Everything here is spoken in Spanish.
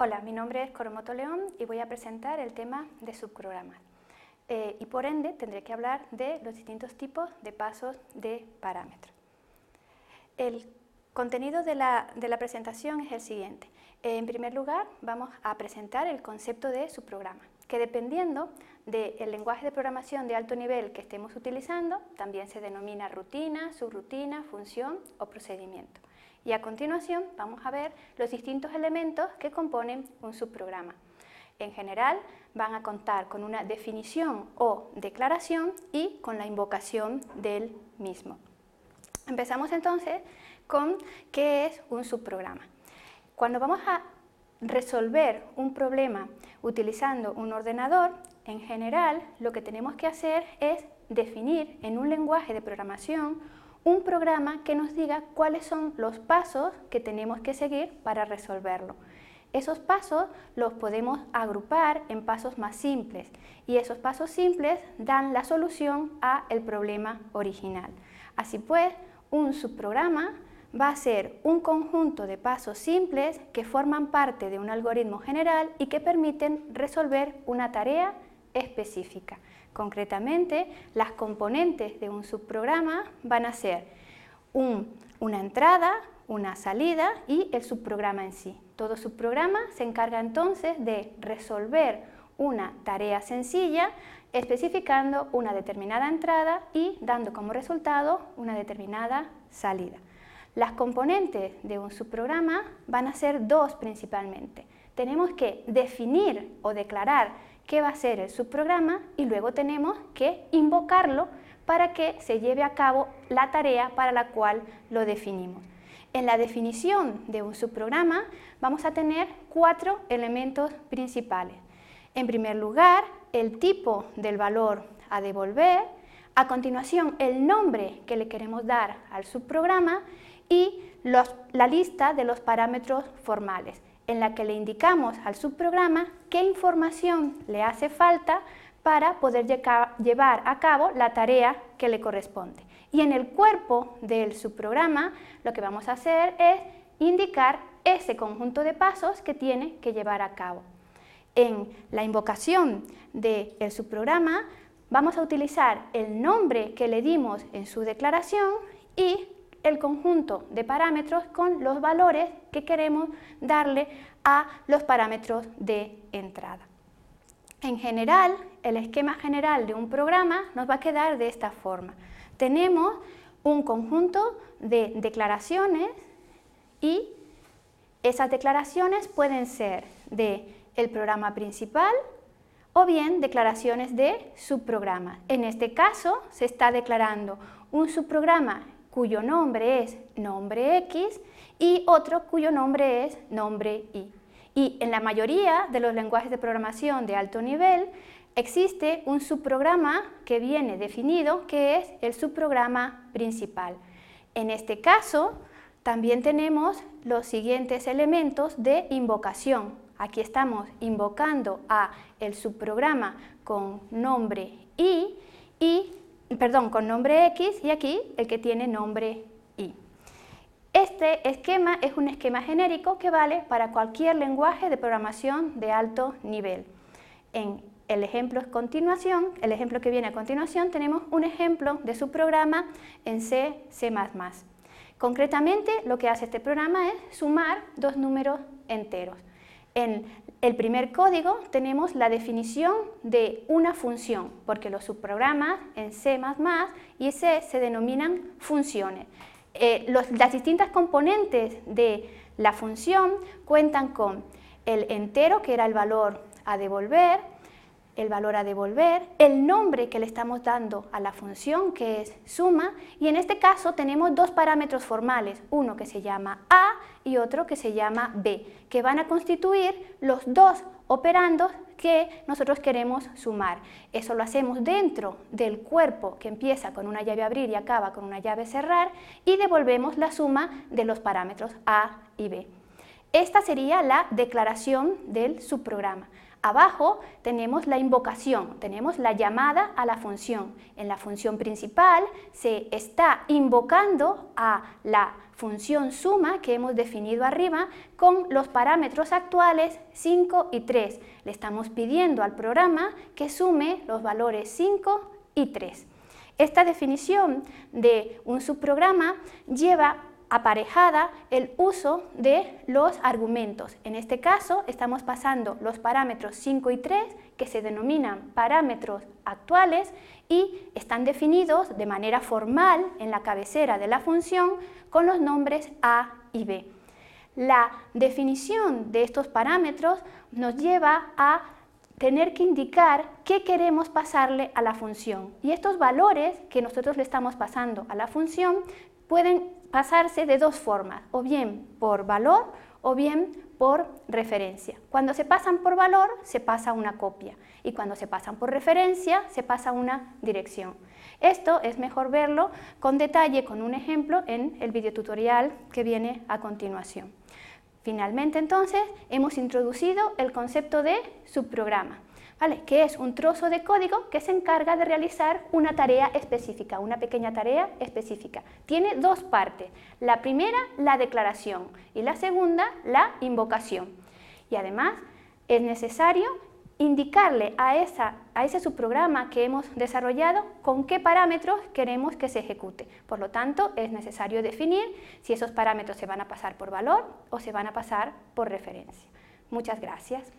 Hola, mi nombre es Coromoto León y voy a presentar el tema de subprogramas. Eh, y por ende tendré que hablar de los distintos tipos de pasos de parámetros. El contenido de la, presentación es el siguiente. En primer lugar, vamos a presentar el concepto de subprograma, que dependiendo del lenguaje de programación de alto nivel que estemos utilizando, también se denomina rutina, subrutina, función o procedimiento y a continuación vamos a ver los distintos elementos que componen un subprograma. En general van a contar con una definición o declaración y con la invocación del mismo. Empezamos entonces con qué es un subprograma. Cuando vamos a resolver un problema utilizando un ordenador, en general lo que tenemos que hacer es definir en un lenguaje de programación un programa que nos diga cuáles son los pasos que tenemos que seguir para resolverlo. Esos pasos los podemos agrupar en pasos más simples y esos pasos simples dan la solución a el problema original. Así pues, un subprograma va a ser un conjunto de pasos simples que forman parte de un algoritmo general y que permiten resolver una tarea específica. Concretamente, las componentes de un subprograma van a ser una entrada, una salida y el subprograma en sí. Todo subprograma se encarga entonces de resolver una tarea sencilla especificando una determinada entrada y dando como resultado una determinada salida. Las componentes de un subprograma van a ser dos principalmente. Tenemos que definir o declarar qué va a ser el subprograma y luego tenemos que invocarlo para que se lleve a cabo la tarea para la cual lo definimos. En la definición de un subprograma vamos a tener cuatro elementos principales. En primer lugar, el tipo del valor a devolver, a continuación el nombre que le queremos dar al subprograma y la lista de los parámetros formales en la que le indicamos al subprograma qué información le hace falta para poder llevar a cabo la tarea que le corresponde. Y en el cuerpo del subprograma lo que vamos a hacer es indicar ese conjunto de pasos que tiene que llevar a cabo. En la invocación del subprograma vamos a utilizar el nombre que le dimos en su declaración y el conjunto de parámetros con los valores que queremos darle a los parámetros de entrada. En general, el esquema general de un programa nos va a quedar de esta forma. Tenemos un conjunto de declaraciones y esas declaraciones pueden ser de el programa principal o bien declaraciones de subprograma. En este caso se está declarando un subprograma cuyo nombre es nombre X y otro cuyo nombre es nombre Y. Y en la mayoría de los lenguajes de programación de alto nivel existe un subprograma que viene definido que es el subprograma principal. En este caso también tenemos los siguientes elementos de invocación. Aquí estamos invocando a el subprograma con nombre y, y perdón, con nombre X y aquí el que tiene nombre Y. Este esquema es un esquema genérico que vale para cualquier lenguaje de programación de alto nivel. En el ejemplo, continuación, el ejemplo que viene a continuación tenemos un ejemplo de su programa en C, C++. Concretamente lo que hace este programa es sumar dos números enteros. En el primer código tenemos la definición de una función, porque los subprogramas en C++ y C se denominan funciones. Eh, las distintas componentes de la función cuentan con el entero, que era el valor a devolver, el valor a devolver, el nombre que le estamos dando a la función, que es suma, y en este caso tenemos dos parámetros formales, uno que se llama a y otro que se llama b, que van a constituir los dos operandos que nosotros queremos sumar. Eso lo hacemos dentro del cuerpo que empieza con una llave abrir y acaba con una llave cerrar y devolvemos la suma de los parámetros a y b. Esta sería la declaración del subprograma. Abajo tenemos la invocación, tenemos la llamada a la función. En la función principal se está invocando a la función suma que hemos definido arriba con los parámetros actuales 5 y 3. Le estamos pidiendo al programa que sume los valores 5 y 3. Esta definición de un subprograma lleva aparejada el uso de los argumentos. En este caso estamos pasando los parámetros 5 y 3 que se denominan parámetros actuales y están definidos de manera formal en la cabecera de la función con los nombres A y B. La definición de estos parámetros nos lleva a tener que indicar qué queremos pasarle a la función. Y estos valores que nosotros le estamos pasando a la función pueden pasarse de dos formas, o bien por valor o bien por referencia. Cuando se pasan por valor, se pasa una copia y cuando se pasan por referencia, se pasa una dirección. Esto es mejor verlo con detalle con un ejemplo en el videotutorial que viene a continuación. Finalmente, entonces, hemos introducido el concepto de subprograma que es un trozo de código que se encarga de realizar una tarea específica, una pequeña tarea específica. Tiene dos partes. La primera, la declaración y la segunda, la invocación. Y además es necesario indicarle a, esa, a ese subprograma que hemos desarrollado con qué parámetros queremos que se ejecute. Por lo tanto, es necesario definir si esos parámetros se van a pasar por valor o se van a pasar por referencia. Muchas gracias.